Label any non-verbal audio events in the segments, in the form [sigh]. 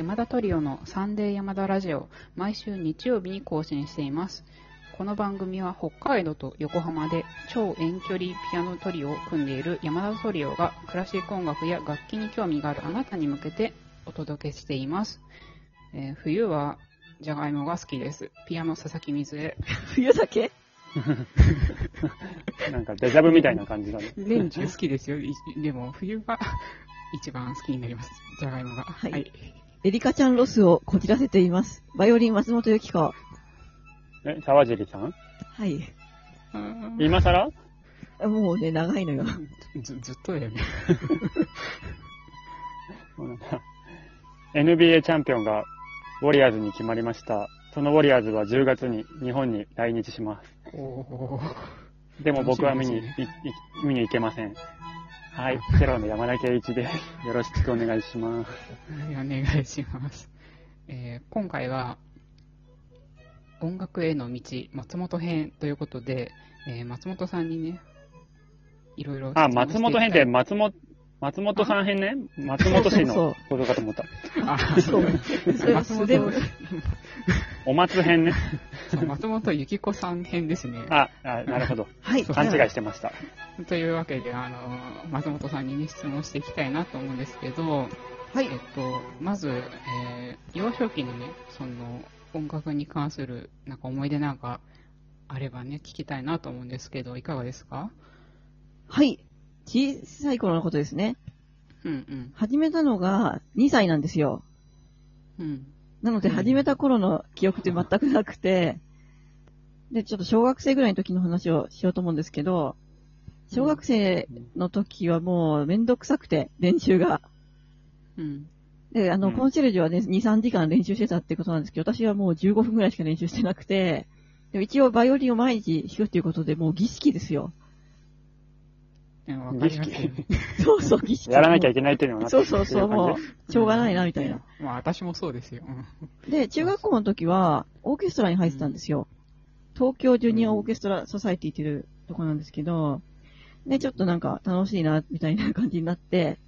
山田トリオのサンデー山田ラジオ、毎週日曜日に更新しています。この番組は北海道と横浜で超遠距離ピアノトリオを組んでいる山田トリオがクラシック音楽や楽器に興味があるあなたに向けてお届けしています。えー冬はじゃがいもが好きです。ピアノ佐々木水江。[laughs] 冬だけ [laughs] なんかデジャブみたいな感じだね。年中好きですよ。い [laughs] でも冬が一番好きになります。じゃがいもが。はいエリカちゃんロスをこじらせています。バイオリン松本由紀子。え、沢尻さん？はい。うん今更？もうね、長いのよ。ずずっとだよね。[laughs] そうなんだ NBA チャンピオンがウォリアーズに決まりました。そのウォリアーズは10月に日本に来日します。でも僕は見に、見に行けません。はい、チェロの山田圭一です。よろしくお願いします。はい、お願いします。えー今回は、音楽への道、松本編ということで、えー松本さんにね、いろいろ。あ、松本編って松本、松本さん編ね。松本氏のことかと思った。あ、そう松本お松編ね。松本ゆき子さん編ですね。あ、あなるほど。はい。勘違いしてました。というわけで、あの、松本さんにね、質問していきたいなと思うんですけど、はいえっ。と、まず、えー幼少期のね、その、音楽に関する、なんか思い出なんか、あればね、聞きたいなと思うんですけど、いかがですか？はい。小さい頃のことですね。うんうん。始めたのが2歳なんですよ。うん。なので、うん始めた頃の記憶って全くなくて、で、ちょっと小学生ぐらいの時の話をしようと思うんですけど、小学生の時はもうめんどくさくて、練習が。うん。で、あの、うんコンシェルジュはね、2、3時間練習してたってことなんですけど、私はもう15分ぐらいしか練習してなくて、でも一応バイオリンを毎日弾くっていうことで、もう儀式ですよ。わかりますよね。[laughs] そうそう、儀式。やらなきゃいけないっていうのがそうそうそう、もう、しょうがないな、みたいな。。まあ、私もそうですよ。うんで、中学校の時は、オーケストラに入ってたんですよ。東京ジュニアオーケストラソサイティっていうとこなんですけど、で、ちょっとなんか楽しいな、みたいな感じになって、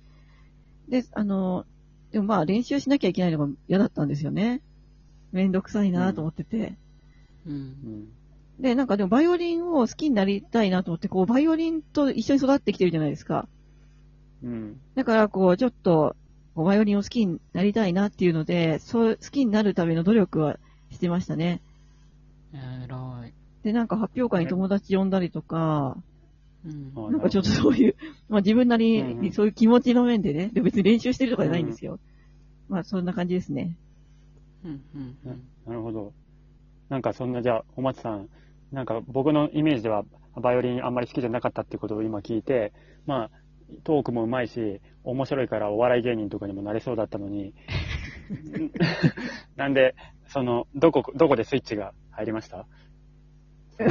で、あの、でもまあ練習しなきゃいけないのが嫌だったんですよね。めんどくさいなと思ってて。うん。うんで、なんかでもバイオリンを好きになりたいなと思って、こう、バイオリンと一緒に育ってきてるじゃないですか。うん。だから、こう、ちょっと、こうバイオリンを好きになりたいなっていうので、そう、好きになるための努力はしてましたね。えらい。で、なんか発表会に友達呼んだりとか、うん。あなんかちょっとそういう、まあ自分なりうんうんにそういう気持ちの面でね、で別に練習してるとかじゃないんですよ。まあそんな感じですね。うん。うん。うなんなるほど。なんかそんな、じゃあ、お松さん、なんか僕のイメージでは、バイオリンあんまり好きじゃなかったってことを今聞いて、まあ、トークもうまいし、面白いからお笑い芸人とかにもなれそうだったのに、[laughs] なんで、その、どこ、どこでスイッチが入りました？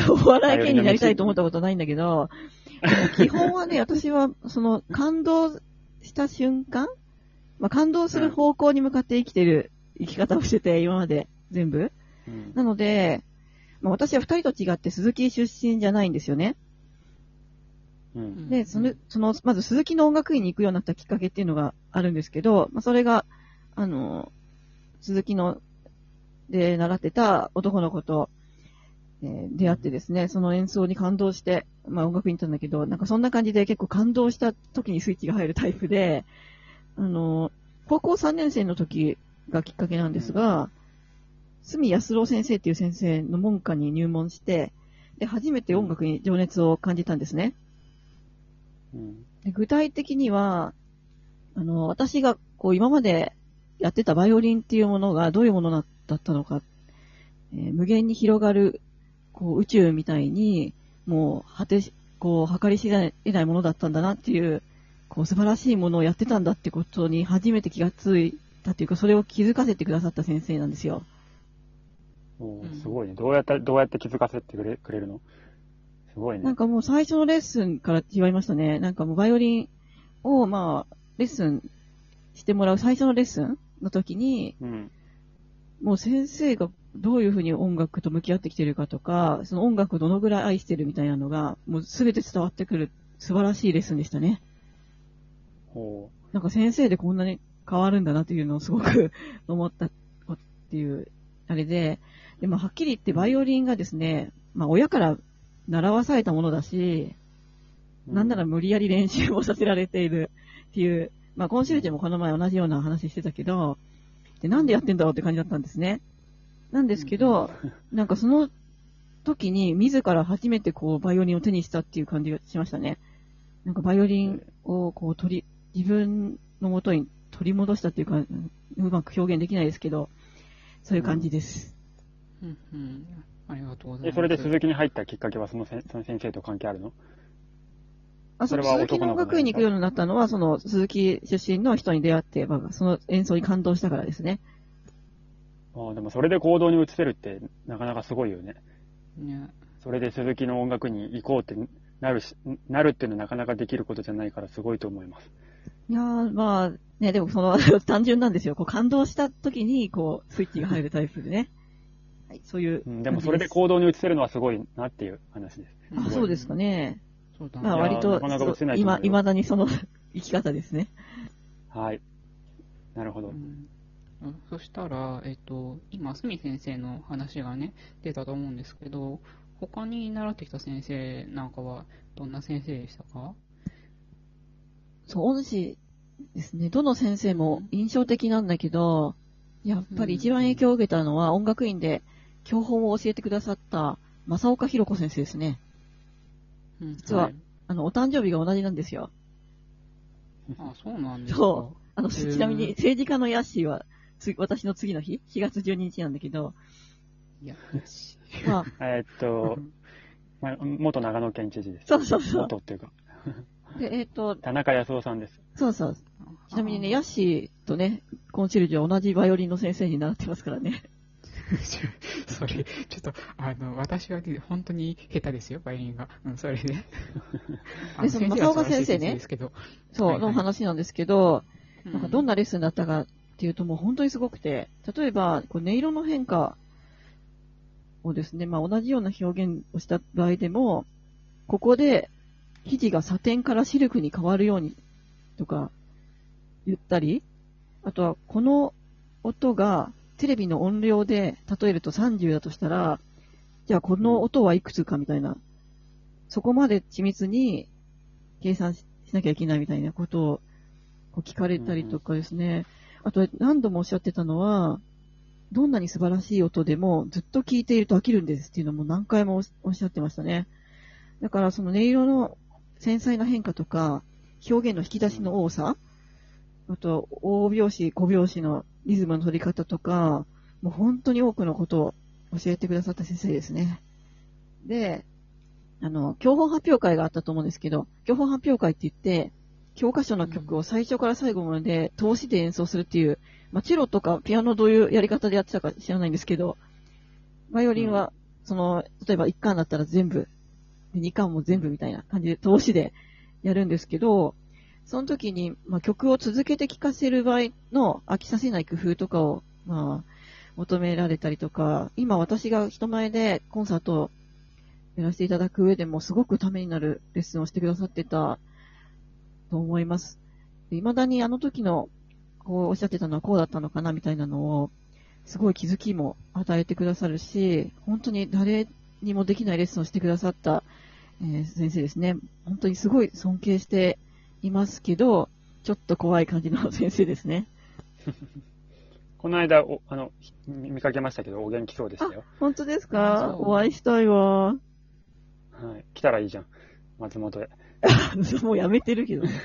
お笑い芸人になりたいと思ったことないんだけど、[laughs] 基本はね、私はその感動した瞬間、まあ感動する方向に向かって生きてる生き方をしてて、今まで全部。うん。なので、まあ私は二人と違って鈴木出身じゃないんですよね。うん。で、その、その、まず鈴木の音楽院に行くようになったきっかけっていうのがあるんですけど、まあ、それが、あの、鈴木の、で習ってた男の子と、えー出会ってですね、その演奏に感動して、まあ音楽院に行ったんだけど、なんかそんな感じで結構感動した時にスイッチが入るタイプで、あの、高校3年生の時がきっかけなんですが、住安郎先生っていう先生の門下に入門して、で、初めて音楽に情熱を感じたんですね。うん。で具体的には、あの、私がこう今までやってたバイオリンっていうものがどういうものだったのか、えー無限に広がるこう宇宙みたいに、もう果てし、こう計り知れないものだったんだなっていう、こう素晴らしいものをやってたんだってことに初めて気がついたっていうか、それを気づかせてくださった先生なんですよ。うんすごいね。どうやって、どうやって気づかせてくれくれるの？すごいね。なんかもう最初のレッスンから違いましたね。なんかもうバイオリンを、まあ、レッスンしてもらう最初のレッスンの時に、うん。もう先生がどういうふうに音楽と向き合ってきてるかとか、その音楽をどのぐらい愛してるみたいなのが、もうすべて伝わってくる素晴らしいレッスンでしたね。ほなんか先生でこんなに変わるんだなというのをすごく [laughs] 思ったっていう、あれで、でもはっきり言ってバイオリンがですね、まあ親から習わされたものだし、なんなら無理やり練習をさせられているっていう、まあコンシェルジュもこの前同じような話してたけど、で、なんでやってんだろうって感じだったんですね。なんですけど、なんかその時に自ら初めてこうバイオリンを手にしたっていう感じがしましたね。なんかバイオリンをこう取り、自分のもとに取り戻したっていうか、うまく表現できないですけど、そういう感じです。うんうん。ありがとうございます。え、それで鈴木に入ったきっかけはそのせんその先生と関係あるの？あ、そそれはの鈴木の音楽院に行くようになったのは、その鈴木出身の人に出会って、まあ、その演奏に感動したからですね。ああ、でもそれで行動に移せるってなかなかすごいよね。ね。それで鈴木の音楽に行こうってなるし、なるっていうのはなかなかできることじゃないからすごいと思います。いやー、まあ、ね、でもその、[laughs] 単純なんですよ。こう感動した時に、こう、スイッチが入るタイプでね。はい、そういううん、でもそれで行動に移せるのはすごいなっていう話です。あ、そうですかね。そうだね。まあ、割と今、よ未だにその [laughs] 生き方ですね。はい。なるほどそしたら、えっと、今、すみ先生の話がね、出たと思うんですけど、他に習ってきた先生なんかは、どんな先生でしたか？そう、恩師ですね。どの先生も印象的なんだけど、やっぱり一番影響を受けたのは、音楽院で教本を教えてくださった、正岡弘子先生ですね。うん実ははいあの、お誕生日が同じなんですよ。あ、そうなんですか。そう。あの、ちなみに政治家のヤッシーは、つ私の次の日、4月12日なんだけど、いや、よし。まあ、えーっと、まあ、元長野県知事です。そうそうそう元っていうか、で、えっ、と、田中康夫さんです。そうそう。ちなみにね、ヤッシーとね、コンシェルジュは同じバイオリンの先生に習ってますからね。[laughs] それ、ちょっと、あの、私はね、本当に下手ですよ、バイオリンが。うん、それで。[laughs] あでその正岡先生ねそう、の話なんですけど、うなんかどんなレッスンだったかっていうともう本当にすごくて、例えば、こう音色の変化をですね、まあ同じような表現をした場合でも、ここで生地がサテンからシルクに変わるようにとか言ったり、あとはこの音がテレビの音量で例えると30だとしたら、じゃあこの音はいくつかみたいな、そこまで緻密に計算しなきゃいけないみたいなことをこう聞かれたりとかですね。あと何度もおっしゃってたのは、どんなに素晴らしい音でもずっと聞いていると飽きるんですっていうのも何回もおっしゃってましたね。だからその音色の繊細な変化とか、表現の引き出しの多さ、あと、大拍子、小拍子のリズムの取り方とか、もう本当に多くのことを教えてくださった先生ですね。で、あの、教本発表会があったと思うんですけど、教本発表会って言って、教科書の曲を最初から最後まで通しで演奏するっていう、まあ、チェロとかピアノどういうやり方でやってたか知らないんですけど、バイオリンは、その、例えば1巻だったら全部、2巻も全部みたいな感じで通しでやるんですけど、その時に、まあ、曲を続けて聴かせる場合の飽きさせない工夫とかを、まあ、求められたりとか、今私が人前でコンサートをやらせていただく上でもすごくためになるレッスンをしてくださってたと思います。いまだにあの時の、こうおっしゃってたのはこうだったのかなみたいなのを、すごい気づきも与えてくださるし、本当に誰にもできないレッスンをしてくださった、え先生ですね。本当にすごい尊敬していますけど、ちょっと怖い感じの先生ですね。[laughs] この間、おあの、見見かけましたけど、お元気そうでしたよ。本当ですあかお会いしたいわ。はい。来たらいいじゃん。松本へ。[laughs] もうやめてるけどね。[laughs]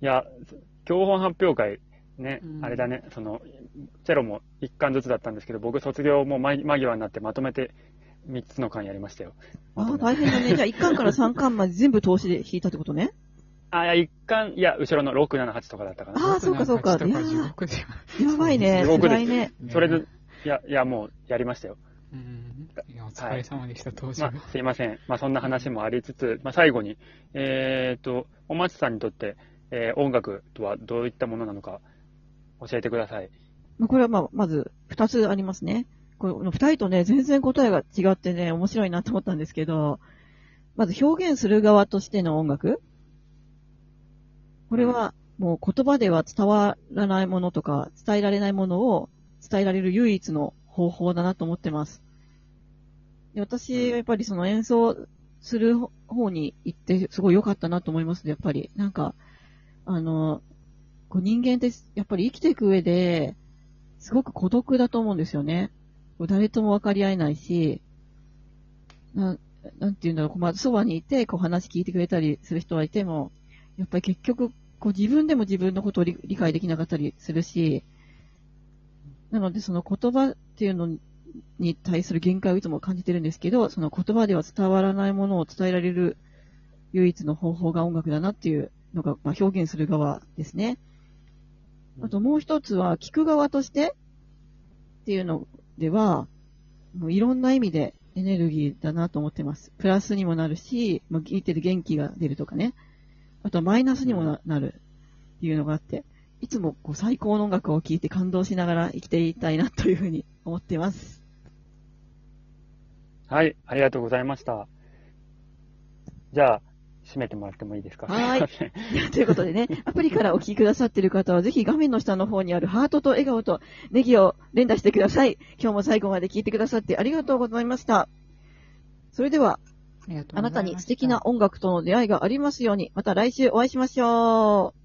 いや、教本発表会、ね、うんあれだね、その、チェロも一巻ずつだったんですけど、僕卒業も間間際になってまとめて3つの巻やりましたよ。ああ、大変だね。じゃあ1巻から3巻まで全部投資で弾いたってことね？あ、いや、一巻、いや、後ろの6、7、8とかだったかな。ああ、そうかそうか。いややばいね。地獄ね。ん。それで、いや、いや、もうやりましたよ。うん。お疲れ様でした、当時は。まあ、すいません。まあ、そんな話もありつつ、まあ、最後に、えっ、と、お松さんにとって、えー音楽とはどういったものなのか、教えてください。まあこれはまあ、まず2つありますね。この2人とね、全然答えが違ってね、面白いなと思ったんですけど、まず表現する側としての音楽？これはもう言葉では伝わらないものとか、伝えられないものを伝えられる唯一の方法だなと思ってます。で私はやっぱりその演奏する方に行ってすごい良かったなと思いますね、やっぱり。なんか、あの、こう人間ってやっぱり生きていく上で、すごく孤独だと思うんですよね。誰とも分かり合えないし、ななんていうんだろう、まずそばにいて、こう話聞いてくれたりする人はいても、やっぱり結局、こう自分でも自分のことを理理解できなかったりするし、なのでその言葉っていうのに対する限界をいつも感じてるんですけど、その言葉では伝わらないものを伝えられる唯一の方法が音楽だなっていうのが、まあ、表現する側ですね。あともう一つは、聞く側としてっていうのでは、いろんな意味でエネルギーだなと思ってます。プラスにもなるし、まあ、聞いてて元気が出るとかね。あとはマイナスにもなるっていうのがあって、いつもこう最高の音楽を聴いて感動しながら生きていたいなというふうに思っています。はい、ありがとうございました。じゃあ、締めてもらってもいいですか？はい [laughs] ということでね、アプリからお聞きくださっている方は、ぜひ画面の下の方にあるハートと笑顔とネギを連打してください。今日も最後まで聞いてくださってありがとうございました。それでは、ありがとうあなたに素敵な音楽との出会いがありますように、また来週お会いしましょう。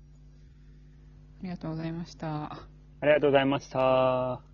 ありがとうございました。ありがとうございました。